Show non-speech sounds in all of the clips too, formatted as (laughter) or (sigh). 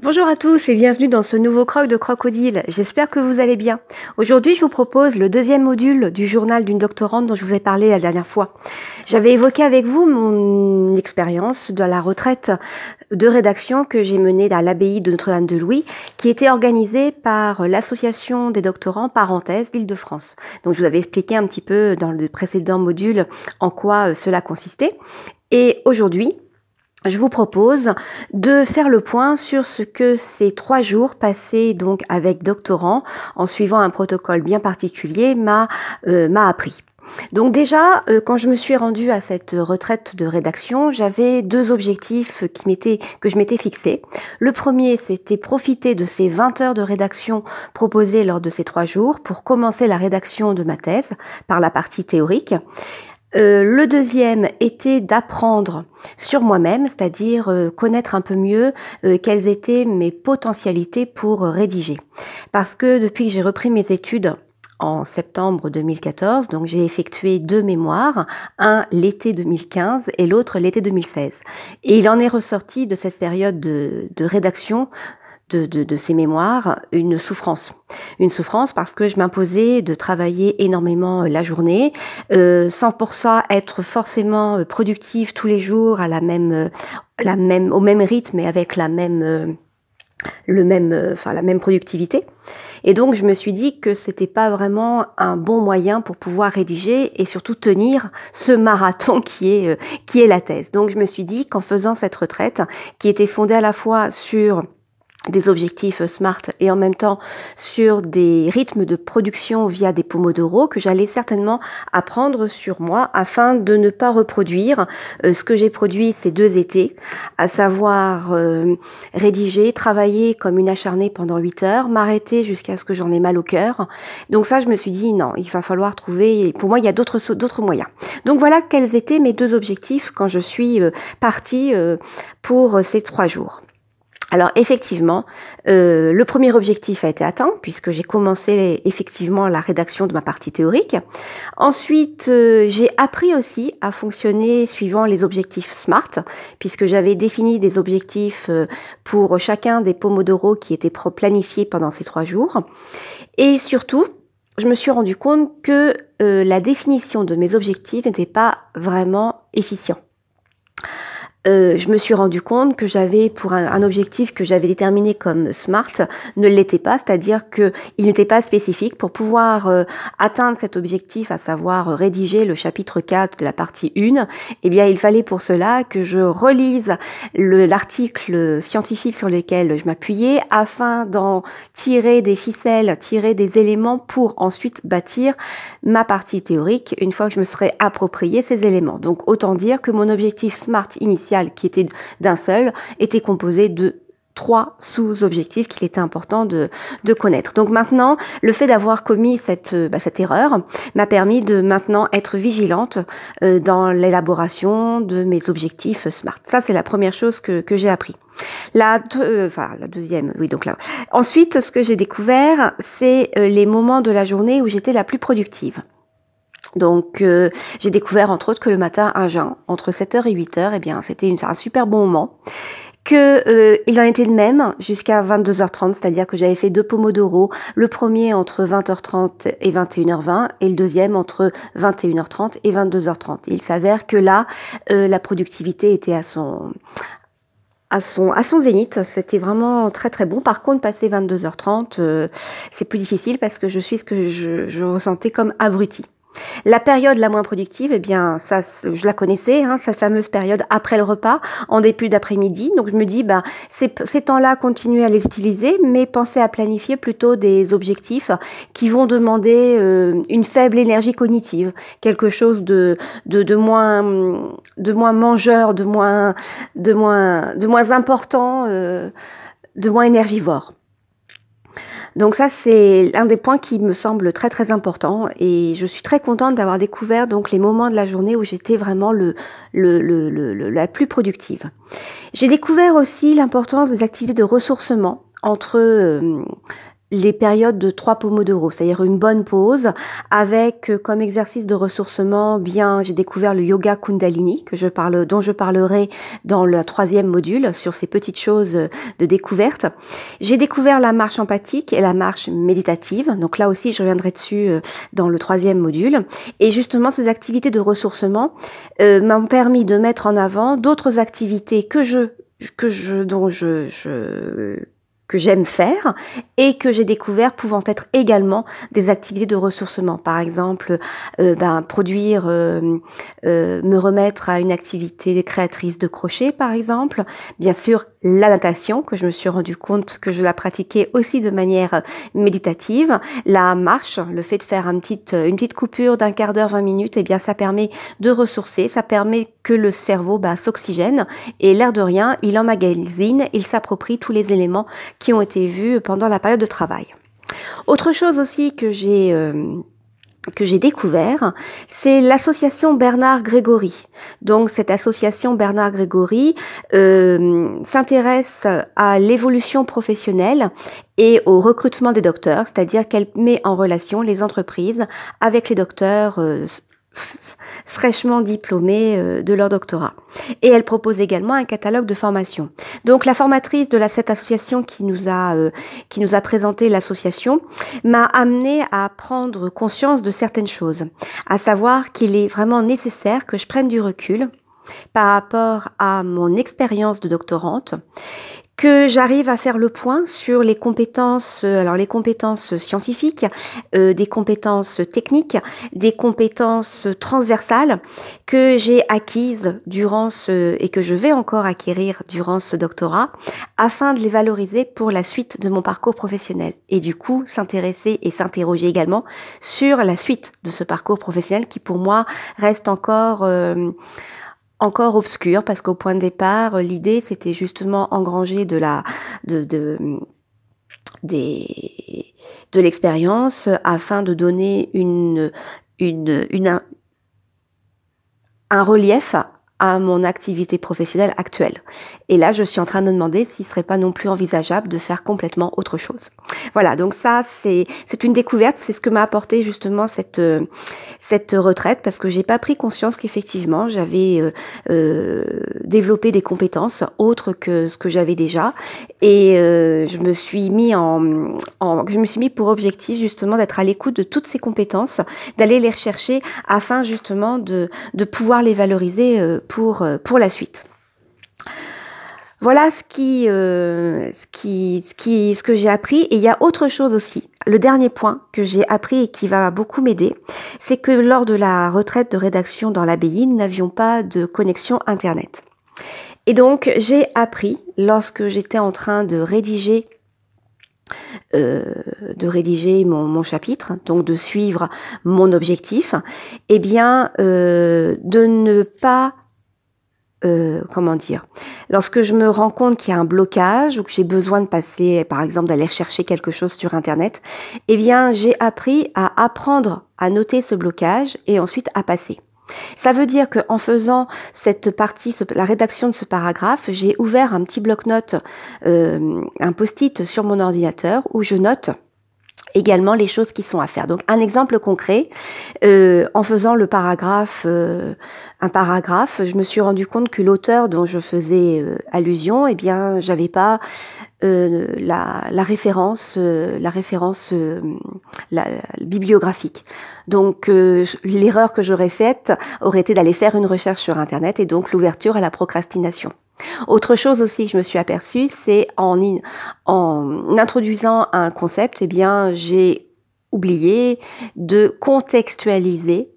Bonjour à tous et bienvenue dans ce nouveau croc de crocodile. J'espère que vous allez bien. Aujourd'hui, je vous propose le deuxième module du journal d'une doctorante dont je vous ai parlé la dernière fois. J'avais évoqué avec vous mon expérience de la retraite de rédaction que j'ai menée à l'abbaye de Notre-Dame-de-Louis, qui était organisée par l'association des doctorants parenthèse d'Île-de-France. Donc, je vous avais expliqué un petit peu dans le précédent module en quoi euh, cela consistait. Et aujourd'hui, je vous propose de faire le point sur ce que ces trois jours passés donc avec doctorant en suivant un protocole bien particulier m'a euh, m'a appris. Donc déjà, euh, quand je me suis rendue à cette retraite de rédaction, j'avais deux objectifs qui m'étaient, que je m'étais fixés. Le premier, c'était profiter de ces 20 heures de rédaction proposées lors de ces trois jours pour commencer la rédaction de ma thèse par la partie théorique. Euh, le deuxième était d'apprendre sur moi-même, c'est-à-dire euh, connaître un peu mieux euh, quelles étaient mes potentialités pour rédiger. Parce que depuis que j'ai repris mes études en septembre 2014, donc j'ai effectué deux mémoires, un l'été 2015 et l'autre l'été 2016. Et il en est ressorti de cette période de, de rédaction de, de, de, ces mémoires une souffrance. Une souffrance parce que je m'imposais de travailler énormément euh, la journée, euh, sans pour ça être forcément euh, productive tous les jours à la même, euh, la même, au même rythme et avec la même, le même, enfin la même productivité. Et donc je me suis dit que c'était pas vraiment un bon moyen pour pouvoir rédiger et surtout tenir ce marathon (laughs) qui est qui est la thèse. Donc je me suis dit qu'en faisant cette retraite, qui était fondée à la fois sur des objectifs SMART et en même temps sur des rythmes de production via des pomodoro que j'allais certainement apprendre sur moi afin de ne pas reproduire euh, ce que j'ai produit ces deux étés, à savoir euh, rédiger, travailler comme une acharnée pendant 8 heures, m'arrêter jusqu'à ce que j'en ai mal au cœur. Donc ça, je me suis dit non, il va falloir trouver. Pour moi, il y a d'autres d'autres moyens. Donc voilà quels étaient mes deux objectifs quand je suis euh, partie pour ces trois jours. Alors effectivement, euh, le premier objectif a été atteint puisque j'ai commencé effectivement la rédaction de ma partie théorique. Ensuite, euh, j'ai appris aussi à fonctionner suivant les objectifs SMART puisque j'avais défini des objectifs euh, pour chacun des pomodoro qui étaient planifiés pendant ces trois jours. Et surtout, je me suis rendu compte que la définition de mes objectifs n'était pas vraiment efficient. Euh, je me suis rendu compte que j'avais pour un, objectif que j'avais déterminé comme smart ne l'était pas, c'est-à-dire que il n'était pas spécifique pour pouvoir euh, atteindre cet objectif, à savoir rédiger le chapitre 4 de la partie 1. Eh bien, il fallait pour cela que je relise l'article scientifique sur lequel je m'appuyais afin d'en tirer des ficelles, tirer des éléments pour ensuite bâtir ma partie théorique une fois que je me serais approprié ces éléments. Donc, autant dire que mon objectif smart initial qui était d'un seul était composé de trois sous-objectifs qu'il était important de, de, connaître. Donc maintenant, le fait d'avoir commis cette, euh, bah, cette erreur m'a permis de maintenant être vigilante euh, dans l'élaboration de mes objectifs SMART. Ça, c'est la première chose que, que j'ai appris. La, euh, enfin, la deuxième, oui, donc là. Ensuite, ce que j'ai découvert, c'est les moments de la journée où j'étais la plus productive. Donc euh, j'ai découvert entre autres que le matin à jeun, entre 7h et 8h, eh bien c'était un super bon moment. Que euh, il en était de même jusqu'à 22h30, c'est-à-dire que j'avais fait deux pomodoro, le premier entre 20h30 et 21h20 et le deuxième entre 21h30 et 22h30. il s'avère que là, euh, la productivité était à son à son à son zénith, c'était vraiment très très bon. Par contre, passer 22h30, c'est plus difficile parce que je suis ce que je, je ressentais comme abruti. La période la moins productive, eh bien, ça, je la connaissais, hein, cette fameuse période après le repas, en début d'après-midi. Donc, je me dis, ben, ces, temps-là, continuez à les utiliser, mais pensez à planifier plutôt des objectifs qui vont demander euh, une faible énergie cognitive, quelque chose de moins mangeur, de moins, de moins, de moins important, euh, de moins énergivore. Donc ça, c'est un des points qui me semble très très important et je suis très contente d'avoir découvert donc les moments de la journée où j'étais vraiment le, le, le, le, la plus productive. J'ai découvert aussi l'importance des activités de ressourcement entre euh, les périodes de trois pomodoro, c'est-à-dire une bonne pause avec euh, comme exercice de ressourcement bien, j'ai découvert le yoga kundalini que je parle, dont je parlerai dans le troisième module sur ces petites choses de découverte. J'ai découvert la marche empathique et la marche méditative, donc là aussi je reviendrai dessus euh, dans le troisième module. Et justement ces activités de ressourcement euh, m'ont permis de mettre en avant d'autres activités que je que je dont je, je que j'aime faire et que j'ai découvert pouvant être également des activités de ressourcement. Par exemple, euh, ben, produire, euh, euh, me remettre à une activité créatrice de crochet, par exemple. Bien sûr, la natation, que je me suis rendu compte que je la pratiquais aussi de manière méditative. La marche, le fait de faire un petit, une petite coupure d'un quart d'heure, 20 minutes, eh bien, ça permet de ressourcer, ça permet que le cerveau bah, s'oxygène et l'air de rien, il emmagasine, il s'approprie tous les éléments qui ont été vus pendant la période de travail. Autre chose aussi que j'ai euh, que j'ai découvert, c'est l'association Bernard Grégory. Donc cette association Bernard Grégory euh, s'intéresse à l'évolution professionnelle et au recrutement des docteurs, c'est-à-dire qu'elle met en relation les entreprises avec les docteurs euh, (laughs) fraîchement diplômés euh, de leur doctorat. Et elle propose également un catalogue de formation. Donc la formatrice de cette association qui nous a euh, qui nous a présenté l'association m'a amené à prendre conscience de certaines choses, à savoir qu'il est vraiment nécessaire que je prenne du recul par rapport à mon expérience de doctorante que j'arrive à faire le point sur les compétences, euh, alors les compétences scientifiques, euh, des compétences techniques, des compétences transversales que j'ai acquises durant ce et que je vais encore acquérir durant ce doctorat, afin de les valoriser pour la suite de mon parcours professionnel et du coup s'intéresser et s'interroger également sur la suite de ce parcours professionnel qui pour moi reste encore euh, encore obscur parce qu'au point de départ, l'idée c'était justement engranger de la de, de des de l'expérience afin de donner une une, une un relief à mon activité professionnelle actuelle. Et là, je suis en train de me demander s'il serait pas non plus envisageable de faire complètement autre chose. Voilà, donc ça, c'est une découverte, c'est ce que m'a apporté justement cette cette retraite, parce que j'ai pas pris conscience qu'effectivement j'avais euh, euh, développé des compétences autres que ce que j'avais déjà, et euh, je me suis mis en, en je me suis mis pour objectif justement d'être à l'écoute de toutes ces compétences, d'aller les rechercher afin justement de de pouvoir les valoriser euh, pour, euh, pour la suite. Voilà ce qui, euh, ce qui, ce qui, ce que j'ai appris. Et il y a autre chose aussi. Le dernier point que j'ai appris et qui va beaucoup m'aider, c'est que lors de la retraite de rédaction dans l'abbaye, nous n'avions pas de connexion internet. Et donc j'ai appris lorsque j'étais en train de rédiger euh, de rédiger mon, mon, chapitre, donc de suivre mon objectif, eh bien euh, de ne pas euh, comment dire Lorsque je me rends compte qu'il y a un blocage ou que j'ai besoin de passer, par exemple, d'aller chercher quelque chose sur Internet, eh bien, j'ai appris à apprendre à noter ce blocage et ensuite à passer. Ça veut dire qu'en faisant cette partie, la rédaction de ce paragraphe, j'ai ouvert un petit bloc-notes, euh, un post-it sur mon ordinateur où je note également les choses qui sont à faire. Donc un exemple concret, euh, en faisant le paragraphe, euh, un paragraphe, je me suis rendu compte que l'auteur dont je faisais euh, allusion, eh bien, j'avais pas euh, la, la, référence, euh, la référence la, bibliographique. Donc l'erreur que j'aurais faite aurait été d'aller faire une recherche sur Internet et donc l'ouverture à la procrastination. Autre chose aussi que je me suis aperçue, c'est en, introduisant un concept, eh bien, j'ai oublié de contextualiser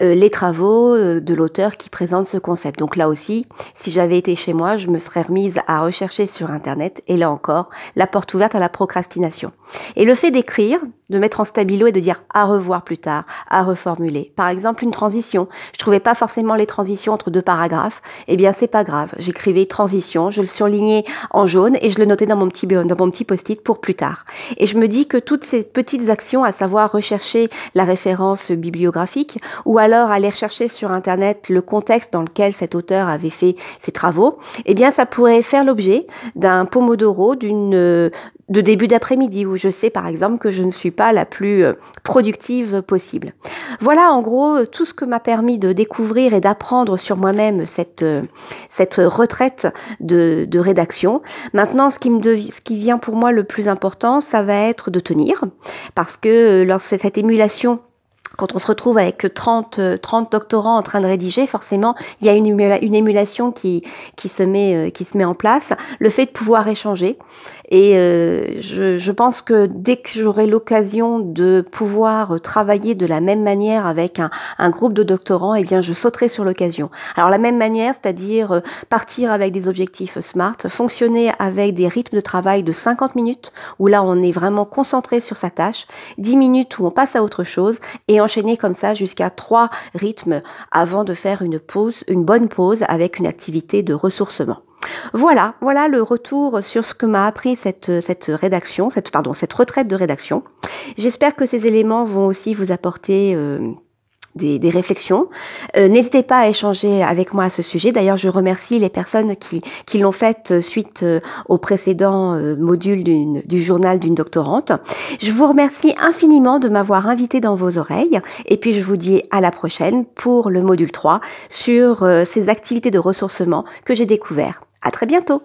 les travaux euh, de l'auteur qui présente ce concept. Donc là aussi, si j'avais été chez moi, je me serais remise à rechercher sur Internet et là encore, la porte ouverte à la procrastination. Et le fait d'écrire, de mettre en stabilo et de dire à revoir plus tard, à reformuler. Par exemple, une transition. Je trouvais pas forcément les transitions entre deux paragraphes. Eh bien, c'est pas grave. J'écrivais transition, je le surlignais en jaune et je le notais dans mon petit, dans mon petit post-it pour plus tard. Et je me dis que toutes ces petites actions, à savoir rechercher la référence bibliographique ou alors aller rechercher sur Internet le contexte dans lequel cet auteur avait fait ses travaux, eh bien ça pourrait faire l'objet d'un pomodoro, d'une de début d'après-midi où je sais par exemple que je ne suis pas la plus euh, productive possible. Voilà en gros tout ce que m'a permis de découvrir et d'apprendre sur moi-même cette euh, cette retraite de, rédaction. Maintenant, ce qui me ce qui vient pour moi le plus important, ça va être de tenir parce que euh, lorsque cette émulation quand on se retrouve avec 30, 30 doctorants en train de rédiger, forcément, il y a une, une émulation qui, qui, se met, euh, qui se met en place. Le fait de pouvoir échanger. Et euh, je, je, pense que dès que j'aurai l'occasion de pouvoir travailler de la même manière avec un, un groupe de doctorants, eh bien, je sauterai sur l'occasion. Alors, la même manière, c'est-à-dire euh, partir avec des objectifs SMART, fonctionner avec des rythmes de travail de 50 minutes, où là, on est vraiment concentré sur sa tâche, 10 minutes où on passe à autre chose, et enchaîner comme ça jusqu'à trois rythmes avant de faire une pause, une bonne pause avec une activité de ressourcement. Voilà, voilà le retour sur ce que m'a appris cette, cette rédaction, cette, pardon, cette retraite de rédaction. J'espère que ces éléments vont aussi vous apporter euh, des, réflexions. Euh, n'hésitez pas à échanger avec moi à ce sujet. D'ailleurs, je remercie les personnes qui, qui l'ont fait euh, suite euh, au précédent module du journal d'une doctorante. Je vous remercie infiniment de m'avoir invité dans vos oreilles et puis je vous dis à la prochaine pour le module 3 sur ces activités de ressourcement que j'ai découvert. À très bientôt!